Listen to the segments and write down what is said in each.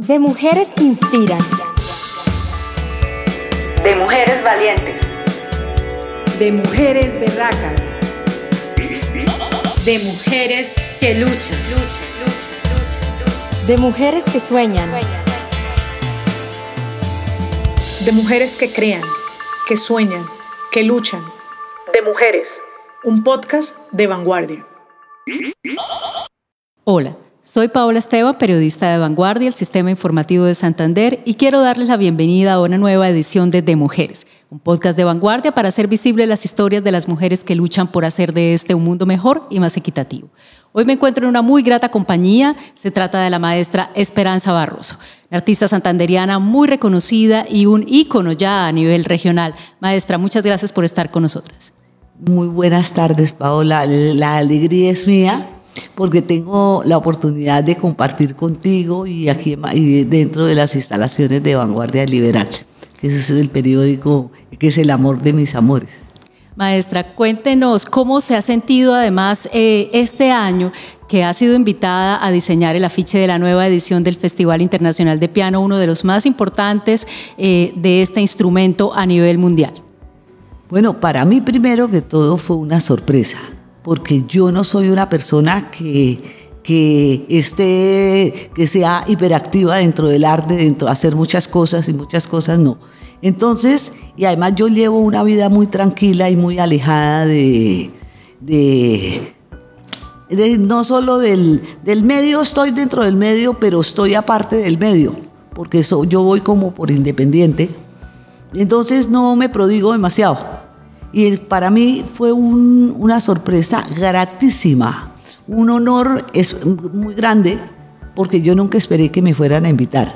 De mujeres que inspiran. De mujeres valientes. De mujeres berracas. De mujeres que luchan. De mujeres que sueñan. De mujeres que crean, que sueñan, que luchan. De mujeres. Un podcast de vanguardia. Hola. Soy Paola Esteban, periodista de Vanguardia, el Sistema Informativo de Santander, y quiero darles la bienvenida a una nueva edición de De Mujeres, un podcast de vanguardia para hacer visibles las historias de las mujeres que luchan por hacer de este un mundo mejor y más equitativo. Hoy me encuentro en una muy grata compañía, se trata de la maestra Esperanza Barroso, artista santanderiana muy reconocida y un ícono ya a nivel regional. Maestra, muchas gracias por estar con nosotras. Muy buenas tardes, Paola. La alegría es mía porque tengo la oportunidad de compartir contigo y aquí dentro de las instalaciones de Vanguardia Liberal, que ese es el periódico que es el amor de mis amores. Maestra, cuéntenos cómo se ha sentido además eh, este año que ha sido invitada a diseñar el afiche de la nueva edición del Festival Internacional de Piano, uno de los más importantes eh, de este instrumento a nivel mundial. Bueno, para mí primero que todo fue una sorpresa porque yo no soy una persona que, que esté, que sea hiperactiva dentro del arte, dentro de hacer muchas cosas y muchas cosas no. Entonces, y además yo llevo una vida muy tranquila y muy alejada de, de, no solo del, del, medio, estoy dentro del medio, pero estoy aparte del medio, porque eso, yo voy como por independiente. Entonces no me prodigo demasiado. Y para mí fue una sorpresa gratísima, un honor es muy grande, porque yo nunca esperé que me fueran a invitar.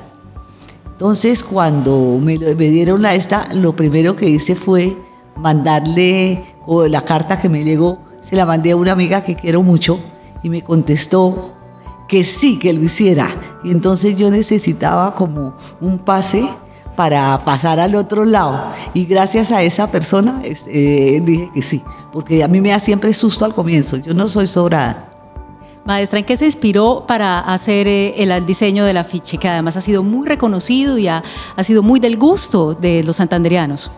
Entonces, cuando me, me dieron la esta, lo primero que hice fue mandarle la carta que me llegó, se la mandé a una amiga que quiero mucho y me contestó que sí, que lo hiciera. Y entonces yo necesitaba como un pase para pasar al otro lado. Y gracias a esa persona eh, dije que sí, porque a mí me da siempre susto al comienzo, yo no soy sobrada. Maestra, ¿en qué se inspiró para hacer eh, el diseño del afiche, que además ha sido muy reconocido y ha, ha sido muy del gusto de los santanderianos?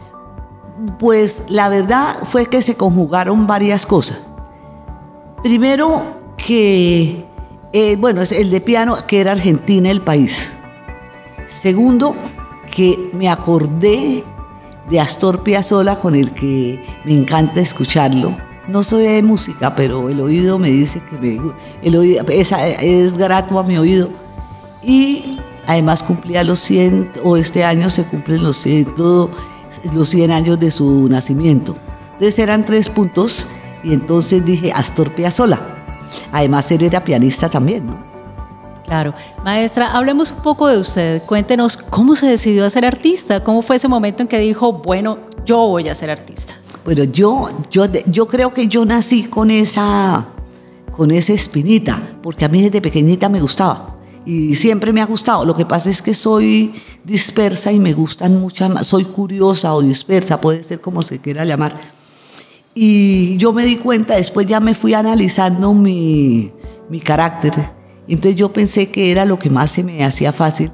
Pues la verdad fue que se conjugaron varias cosas. Primero que, eh, bueno, es el de piano, que era Argentina el país. Segundo, que me acordé de Astor Piazzolla con el que me encanta escucharlo. No soy de música, pero el oído me dice que me, el oído, es, es grato a mi oído. Y además cumplía los 100, o este año se cumplen los 100, los 100 años de su nacimiento. Entonces eran tres puntos y entonces dije Astor Piazzolla. Además él era pianista también, ¿no? Claro. Maestra, hablemos un poco de usted. Cuéntenos cómo se decidió a ser artista. ¿Cómo fue ese momento en que dijo, bueno, yo voy a ser artista? Bueno, yo, yo, yo creo que yo nací con esa, con esa espinita, porque a mí desde pequeñita me gustaba y siempre me ha gustado. Lo que pasa es que soy dispersa y me gustan muchas soy curiosa o dispersa, puede ser como se quiera llamar. Y yo me di cuenta, después ya me fui analizando mi, mi carácter entonces yo pensé que era lo que más se me hacía fácil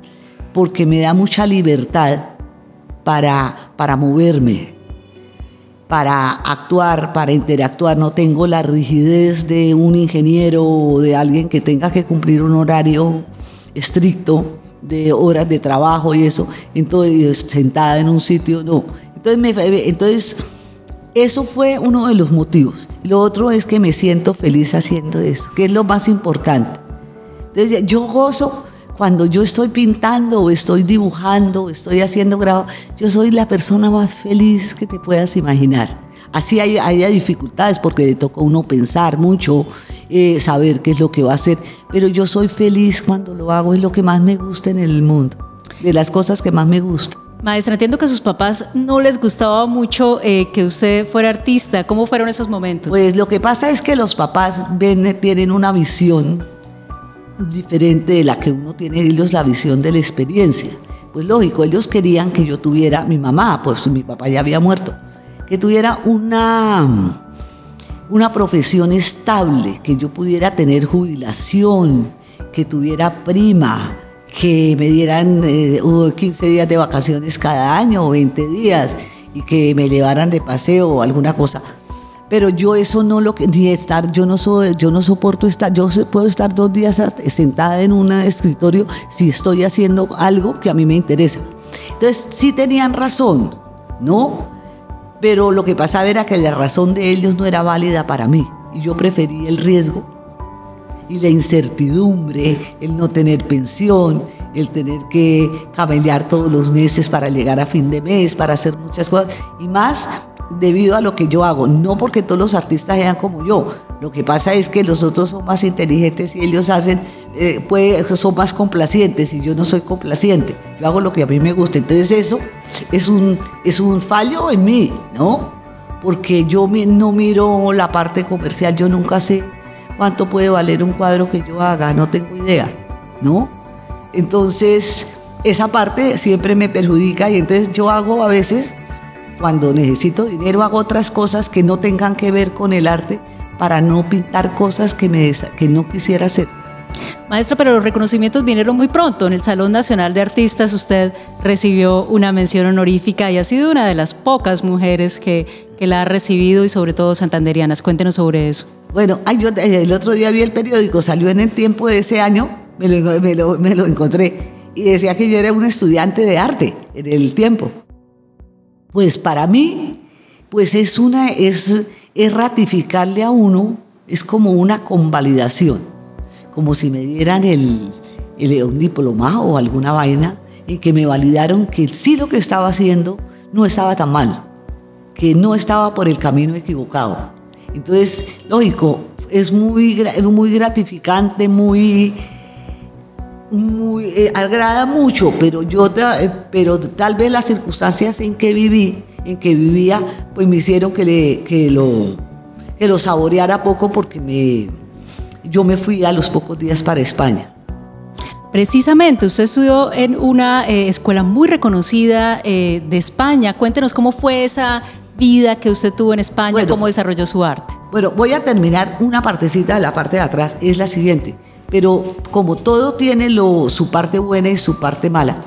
porque me da mucha libertad para, para moverme, para actuar, para interactuar. No tengo la rigidez de un ingeniero o de alguien que tenga que cumplir un horario estricto de horas de trabajo y eso, entonces sentada en un sitio, no. Entonces, me, entonces eso fue uno de los motivos. Lo otro es que me siento feliz haciendo eso, que es lo más importante. Entonces, yo gozo cuando yo estoy pintando o estoy dibujando o estoy haciendo grabado. Yo soy la persona más feliz que te puedas imaginar. Así hay, dificultades porque le toca a uno pensar mucho, eh, saber qué es lo que va a hacer, pero yo soy feliz cuando lo hago, es lo que más me gusta en el mundo, de las cosas que más me gustan. Maestra, entiendo que a sus papás no les gustaba mucho eh, que usted fuera artista. ¿Cómo fueron esos momentos? Pues lo que pasa es que los papás ven, tienen una visión diferente de la que uno tiene ellos la visión de la experiencia. Pues lógico, ellos querían que yo tuviera, mi mamá, pues mi papá ya había muerto, que tuviera una, una profesión estable, que yo pudiera tener jubilación, que tuviera prima, que me dieran eh, 15 días de vacaciones cada año o 20 días y que me llevaran de paseo o alguna cosa. Pero yo eso no lo ni estar, yo no soy, yo no soporto estar, yo puedo estar dos días sentada en un escritorio si estoy haciendo algo que a mí me interesa. Entonces sí tenían razón, ¿no? Pero lo que pasaba era que la razón de ellos no era válida para mí y yo preferí el riesgo y la incertidumbre, el no tener pensión, el tener que camelear todos los meses para llegar a fin de mes, para hacer muchas cosas, y más debido a lo que yo hago, no porque todos los artistas sean como yo. Lo que pasa es que los otros son más inteligentes y ellos hacen, eh, son más complacientes y yo no soy complaciente. Yo hago lo que a mí me gusta. Entonces eso es un, es un fallo en mí, ¿no? Porque yo no miro la parte comercial, yo nunca sé cuánto puede valer un cuadro que yo haga, no tengo idea, ¿no? Entonces, esa parte siempre me perjudica y entonces yo hago a veces, cuando necesito dinero, hago otras cosas que no tengan que ver con el arte para no pintar cosas que, me, que no quisiera hacer. Maestra, pero los reconocimientos vinieron muy pronto. En el Salón Nacional de Artistas usted recibió una mención honorífica y ha sido una de las pocas mujeres que, que la ha recibido y sobre todo santanderianas. Cuéntenos sobre eso. Bueno, ay, yo el otro día vi el periódico, salió en el tiempo de ese año, me lo, me lo, encontré, y decía que yo era un estudiante de arte en el tiempo. Pues para mí, pues es una, es, es ratificarle a uno, es como una convalidación, como si me dieran el, el, un diploma o alguna vaina, y que me validaron que sí lo que estaba haciendo no estaba tan mal, que no estaba por el camino equivocado. Entonces, lógico, es muy, muy gratificante, muy, muy eh, agrada mucho, pero yo, eh, pero tal vez las circunstancias en que viví, en que vivía, pues me hicieron que, le, que lo, que lo saboreara poco porque me, yo me fui a los pocos días para España. Precisamente, usted estudió en una eh, escuela muy reconocida de España. Cuéntenos cómo fue esa vida que usted tuvo en España, cómo desarrolló su arte. Bueno, voy a terminar una partecita de la parte de atrás, es la siguiente. Pero como todo tiene lo, su parte buena y su parte mala,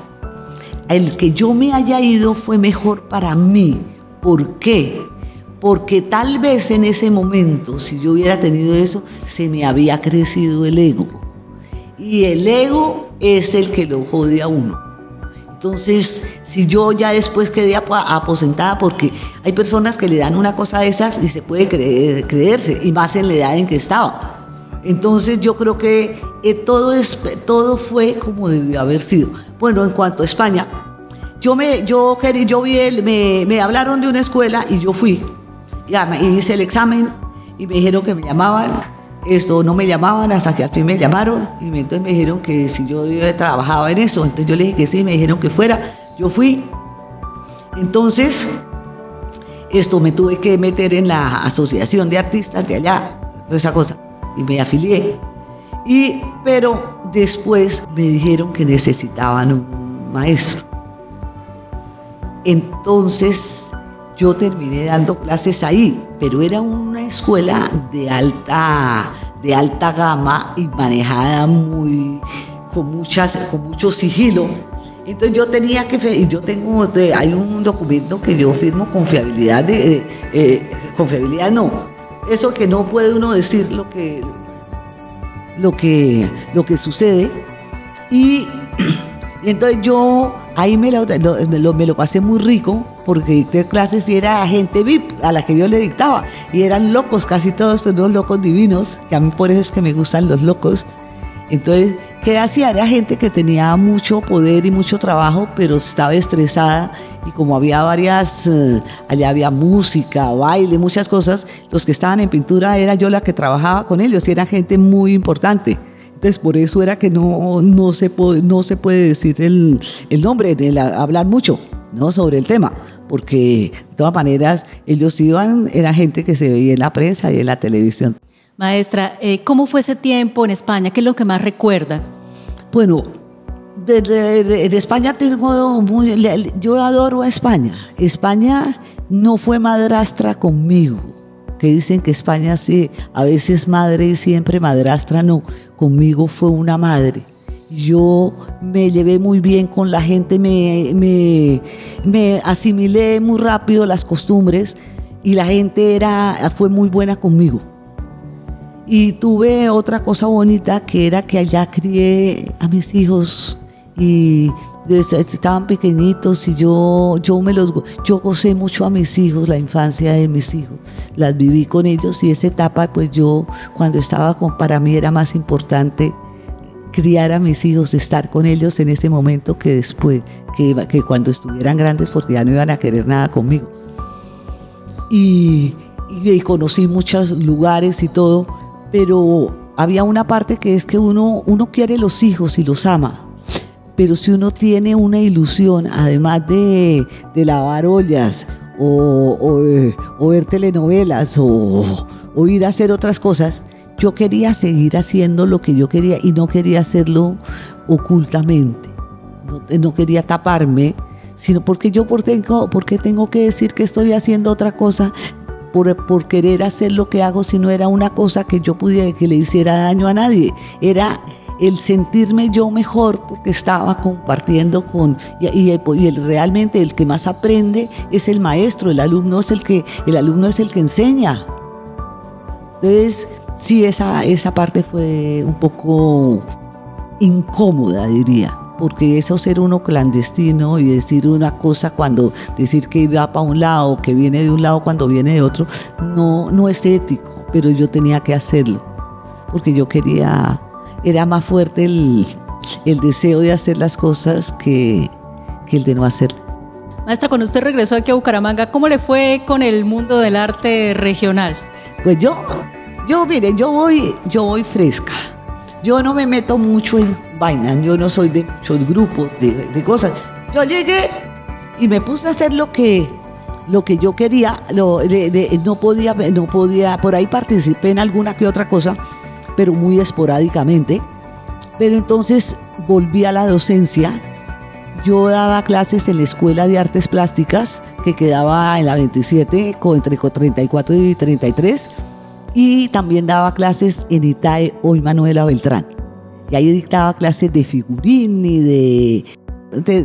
el que yo me haya ido fue mejor para mí. ¿Por qué? Porque tal vez en ese momento, si yo hubiera tenido eso, se me había crecido el ego. Y el ego es el que lo jode a uno. Entonces, si yo ya después quedé aposentada, porque hay personas que le dan una cosa de esas y se puede creerse, y más en la edad en que estaba. Entonces yo creo que eh, todo, es, todo fue como debió haber sido. Bueno, en cuanto a España, yo me, yo, yo vi el, me, me hablaron de una escuela y yo fui. Ya hice el examen y me dijeron que me llamaban esto no me llamaban hasta que al fin me llamaron y entonces me dijeron que si yo trabajaba en eso, entonces yo le dije que sí, me dijeron que fuera, yo fui. Entonces, esto me tuve que meter en la asociación de artistas de allá, toda esa cosa, y me afilié. Y, pero después me dijeron que necesitaban un maestro. Entonces yo terminé dando clases ahí, pero era una escuela de alta, de alta gama y manejada muy, con, muchas, con mucho sigilo. Entonces yo tenía que, yo tengo, hay un documento que yo firmo confiabilidad, de, eh, confiabilidad no, eso que no puede uno decir lo que, lo que, lo que sucede. Y, entonces yo ahí me lo, me lo pasé muy rico porque dicté clases y era gente VIP a la que yo le dictaba. Y eran locos casi todos, pero no locos divinos, que a mí por eso es que me gustan los locos. Entonces, ¿qué hacía? Era gente que tenía mucho poder y mucho trabajo, pero estaba estresada y como había varias, eh, allá había música, baile, muchas cosas, los que estaban en pintura era yo la que trabajaba con ellos y era gente muy importante. Entonces, por eso era que no, no, se, puede, no se puede decir el, el nombre, el hablar mucho ¿no? sobre el tema porque de todas maneras ellos iban, era gente que se veía en la prensa y en la televisión. Maestra, eh, ¿cómo fue ese tiempo en España? ¿Qué es lo que más recuerda? Bueno, de, España tengo muy, yo adoro a España. España no fue madrastra conmigo, que dicen que España sí, a veces madre y siempre madrastra, no, conmigo fue una madre Yo me llevé muy bien con la gente, me, me, asimilé muy rápido las costumbres y la gente era, fue muy buena conmigo. Y tuve otra cosa bonita que era que allá crié a mis hijos y estaban pequeñitos y yo, yo, me los, yo gocé mucho a mis hijos, la infancia de mis hijos. Las viví con ellos y esa etapa, pues yo cuando estaba con, para mí era más importante criar a mis hijos, estar con ellos en ese momento que después, que, cuando estuvieran grandes porque ya no iban a querer nada conmigo. Y conocí muchos lugares y todo, pero había una parte que es que uno, uno quiere los hijos y los ama, pero si uno tiene una ilusión, además de, lavar ollas o, o, ver telenovelas o, ir a hacer otras cosas, yo quería seguir haciendo lo que yo quería y no quería hacerlo ocultamente. No, no quería taparme, sino porque yo por tengo, porque tengo que decir que estoy haciendo otra cosa por, querer hacer lo que hago si no era una cosa que yo pudiera que le hiciera daño a nadie. Era el sentirme yo mejor porque estaba compartiendo con y, y, el, realmente el que más aprende es el maestro, el alumno es el que el alumno es el que enseña. Entonces, sí esa esa parte fue un poco incómoda, diría porque eso ser uno clandestino y decir una cosa cuando decir que va para un lado, que viene de un lado cuando viene de otro, no, no es ético, pero yo tenía que hacerlo, porque yo quería era más fuerte el, deseo de hacer las cosas que, que el de no hacerlas. Maestra, cuando usted regresó aquí a Bucaramanga, ¿cómo le fue con el mundo del arte regional? Pues yo, yo mire, yo voy, yo voy fresca. Yo no me meto mucho en vainas, yo no soy de muchos grupos, de, cosas. Yo llegué y me puse a hacer lo que, lo que yo quería, no, podía, no podía, por ahí participé en alguna que otra cosa, pero muy esporádicamente. Pero entonces volví a la docencia. Yo daba clases en la Escuela de Artes Plásticas, que quedaba en la 27, entre 34 y 33. Y también daba clases en ITAE hoy Manuela Beltrán. Y ahí dictaba clases de figurín y de,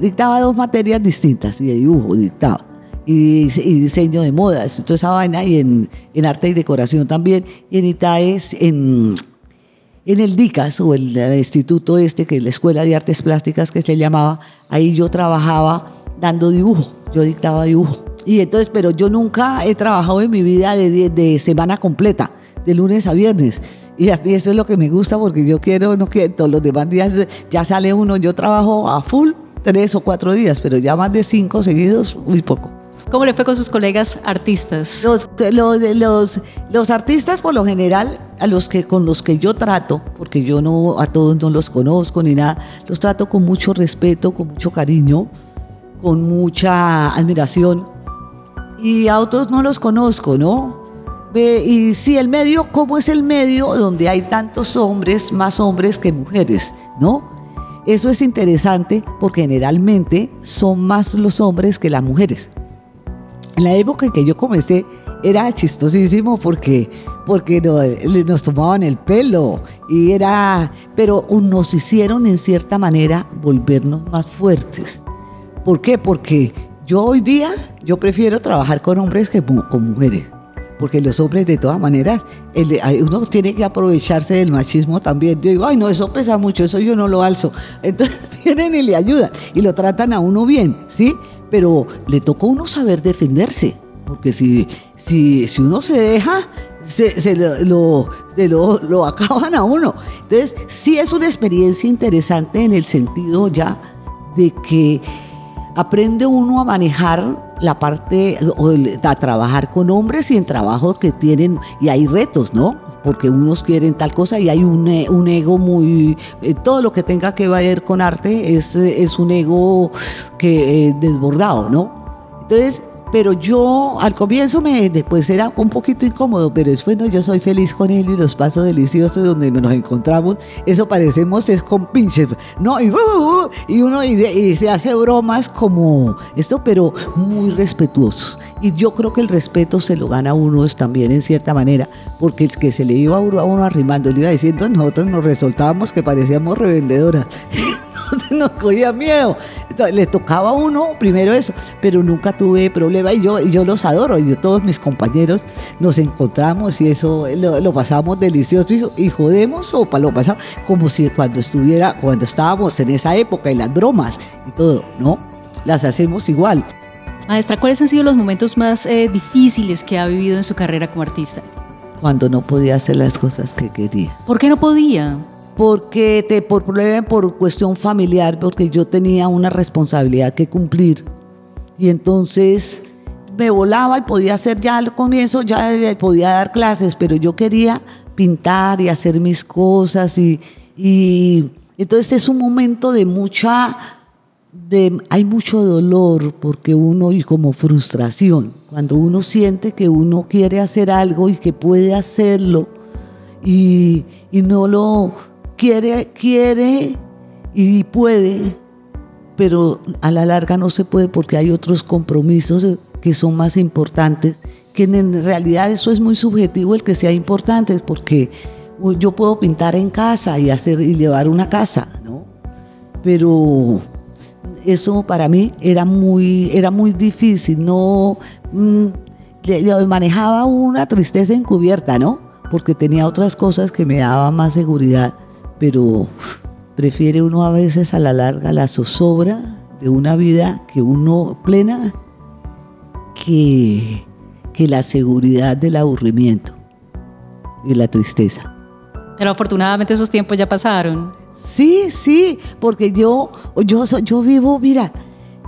Dictaba dos materias distintas, y de dibujo dictaba. Y, diseño de modas, toda esa vaina, y en, en arte y decoración también. Y en ITAE, en en el DICAS o el, instituto este, que es la Escuela de Artes Plásticas que se llamaba, ahí yo trabajaba dando dibujo, yo dictaba dibujo. Y entonces, pero yo nunca he trabajado en mi vida de, de semana completa, de lunes a viernes. Y a mí eso es lo que me gusta porque yo quiero, no quiero, todos los demás días ya sale uno, yo trabajo a full tres o cuatro días, pero ya más de cinco seguidos, muy poco. ¿Cómo le fue con sus colegas artistas? Los, los, los, artistas, por lo general, a los que, con los que yo trato, porque yo no a todos no los conozco ni nada, los trato con mucho respeto, con mucho cariño, con mucha admiración. Y a otros no los conozco, ¿no? Y si el medio, ¿cómo es el medio donde hay tantos hombres, más hombres que mujeres, ¿no? Eso es interesante porque generalmente son más los hombres que las mujeres. En la época en que yo comencé era chistosísimo porque, porque nos tomaban el pelo y era, pero nos hicieron en cierta manera volvernos más fuertes. ¿Por qué? Porque yo hoy día, yo prefiero trabajar con hombres que con mujeres. Porque los hombres, de todas maneras, uno tiene que aprovecharse del machismo también. Yo digo, ay, no, eso pesa mucho, eso yo no lo alzo. Entonces vienen y le ayudan y lo tratan a uno bien, ¿sí? pero le tocó a uno saber defenderse, porque si, si, si uno se deja, se, lo, lo, lo, acaban a uno. Entonces, sí es una experiencia interesante en el sentido ya de que aprende uno a manejar la parte, a trabajar con hombres y en trabajos que tienen, y hay retos, ¿no? Porque unos quieren tal cosa y hay un, un ego muy, eh, todo lo que tenga que ver con arte es, es un ego que eh, desbordado, ¿no? Entonces, pero yo al comienzo me después era un poquito incómodo, pero después no, yo soy feliz con él y los pasos deliciosos donde nos encontramos, eso parecemos es con pinches, no, y, uh, uh, y uno y, se hace bromas como esto, pero muy respetuosos. Y yo creo que el respeto se lo gana uno también en cierta manera, porque el que se le iba a uno arrimando, le iba diciendo, nosotros nos resultábamos que parecíamos revendedoras. nos cogía miedo. Entonces, le tocaba a uno primero eso, pero nunca tuve problema y yo, yo los adoro. Y yo, todos mis compañeros nos encontramos y eso lo, lo pasamos delicioso y, y jodemos o lo pasamos como si cuando estuviera, cuando estábamos en esa época y las bromas y todo, ¿no? Las hacemos igual. Maestra, ¿cuáles han sido los momentos más eh, difíciles que ha vivido en su carrera como artista? Cuando no podía hacer las cosas que quería. ¿Por qué no podía? Porque te, por por cuestión familiar, porque yo tenía una responsabilidad que cumplir. Y entonces me volaba y podía hacer ya al comienzo, ya podía dar clases, pero yo quería pintar y hacer mis cosas. Y, y entonces es un momento de mucha, de, hay mucho dolor porque uno y como frustración, cuando uno siente que uno quiere hacer algo y que puede hacerlo y, y no lo quiere, quiere y puede, pero a la larga no se puede porque hay otros compromisos que son más importantes, que en realidad eso es muy subjetivo el que sea importante, porque yo puedo pintar en casa y hacer y llevar una casa, ¿no? Pero eso para mí era muy, era muy difícil, no mm, manejaba una tristeza encubierta, ¿no? Porque tenía otras cosas que me daban más seguridad pero prefiere uno a veces a la larga la zozobra de una vida que uno plena que, que la seguridad del aburrimiento y la tristeza. Pero afortunadamente esos tiempos ya pasaron. Sí, sí, porque yo, yo, yo vivo, mira,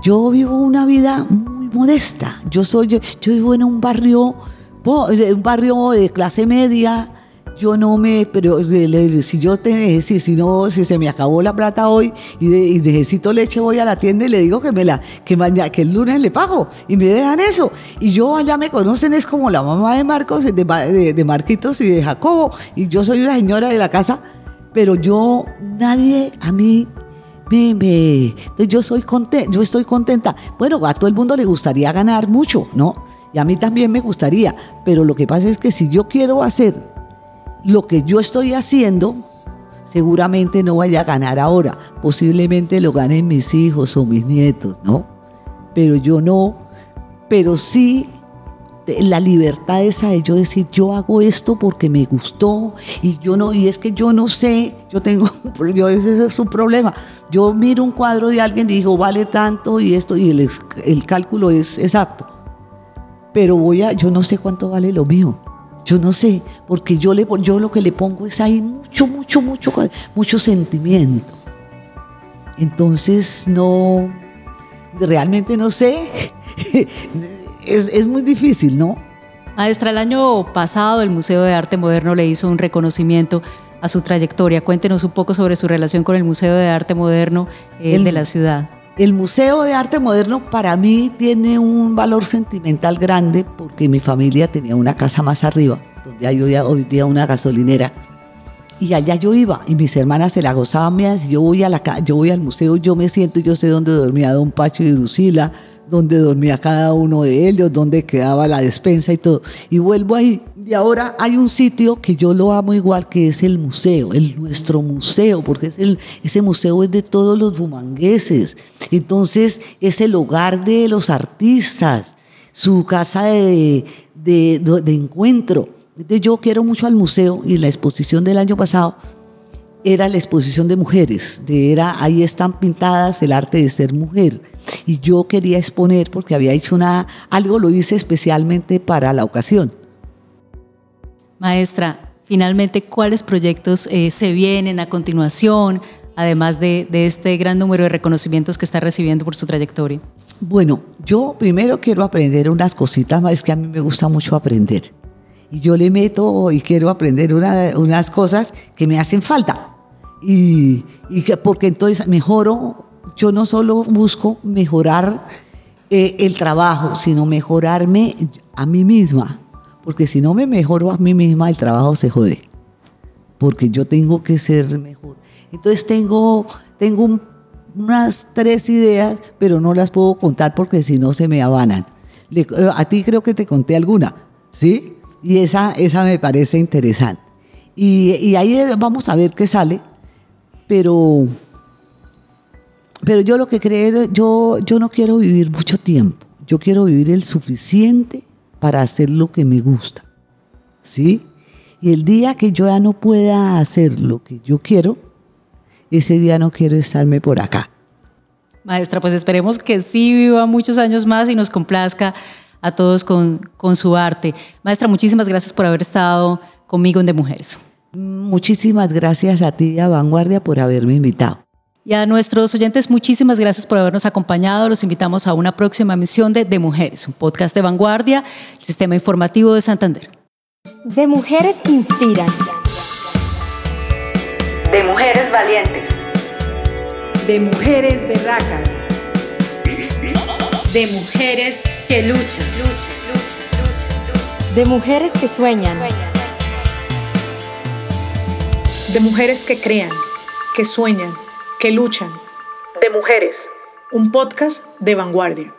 yo vivo una vida muy modesta. Yo soy, yo, yo vivo en un barrio, un barrio de clase media, yo no me, pero si yo te, si, si no, si se me acabó la plata hoy y, necesito leche, voy a la tienda y le digo que me la, que mañana, que el lunes le pago y me dejan eso. Y yo allá me conocen, es como la mamá de Marcos, de, de, Marquitos y de Jacobo, y yo soy una señora de la casa, pero yo, nadie a mí me, me, entonces yo soy contenta, yo estoy contenta. Bueno, a todo el mundo le gustaría ganar mucho, ¿no? Y a mí también me gustaría, pero lo que pasa es que si yo quiero hacer lo que yo estoy haciendo, seguramente no vaya a ganar ahora. Posiblemente lo ganen mis hijos o mis nietos, ¿no? Pero yo no. Pero sí la libertad esa de yo decir yo hago esto porque me gustó y yo no y es que yo no sé yo tengo yo ese es un problema yo miro un cuadro de alguien y digo vale tanto y esto y el, el cálculo es exacto pero voy a yo no sé cuánto vale lo mío yo no sé, porque yo, le, yo lo que le pongo es ahí mucho, mucho, mucho, mucho sentimiento. Entonces, no, realmente no sé. es, es muy difícil, ¿no? Maestra, el año pasado el Museo de Arte Moderno le hizo un reconocimiento a su trayectoria. Cuéntenos un poco sobre su relación con el Museo de Arte Moderno eh, de la ciudad. El Museo de Arte Moderno para mí tiene un valor sentimental grande porque mi familia tenía una casa más arriba, donde hay hoy día una gasolinera. Y allá yo iba y mis hermanas se la gozaban. Yo voy, a la, yo voy al museo, yo me siento yo sé dónde dormía Don Pacho y Lucila, donde dormía cada uno de ellos, donde quedaba la despensa y todo. Y vuelvo ahí. Y ahora hay un sitio que yo lo amo igual, que es el museo, el nuestro museo, porque ese museo es de todos los bumangueses. Entonces es el hogar de los artistas, su casa de, de, de encuentro. Entonces yo quiero mucho al museo y la exposición del año pasado era la exposición de mujeres, de era ahí están pintadas el arte de ser mujer. Y yo quería exponer porque había hecho una algo lo hice especialmente para la ocasión. Maestra, finalmente, ¿cuáles proyectos eh, se vienen a continuación, además de, de este gran número de reconocimientos que está recibiendo por su trayectoria? Bueno, yo primero quiero aprender unas cositas más, es que a mí me gusta mucho aprender. Y yo le meto y quiero aprender una, unas cosas que me hacen falta. Y, y que, porque entonces mejoro, yo no solo busco mejorar eh, el trabajo, sino mejorarme a mí misma. Porque si no me mejoro a mí misma, el trabajo se jode. Porque yo tengo que ser mejor. Entonces tengo, tengo unas tres ideas, pero no las puedo contar porque si no se me avanan. Eh, a ti creo que te conté alguna, ¿sí? Y esa, esa me parece interesante. Y, y ahí vamos a ver qué sale, pero, pero yo lo que creo, yo, yo no quiero vivir mucho tiempo, yo quiero vivir el suficiente para hacer lo que me gusta, ¿sí? Y el día que yo ya no pueda hacer lo que yo quiero, ese día no quiero estarme por acá. Maestra, pues esperemos que sí viva muchos años más y nos complazca a todos con, con su arte. Maestra, muchísimas gracias por haber estado conmigo en De Mujeres. Muchísimas gracias a ti, a Vanguardia, por haberme invitado. Y a nuestros oyentes, muchísimas gracias por habernos acompañado. Los invitamos a una próxima emisión de De Mujeres, un podcast de Vanguardia, el Sistema Informativo de Santander. De mujeres que inspiran. De mujeres valientes. De mujeres berracas. De mujeres que luchan. De mujeres que sueñan. De mujeres que crean, que sueñan, que luchan. De mujeres. Un podcast de vanguardia.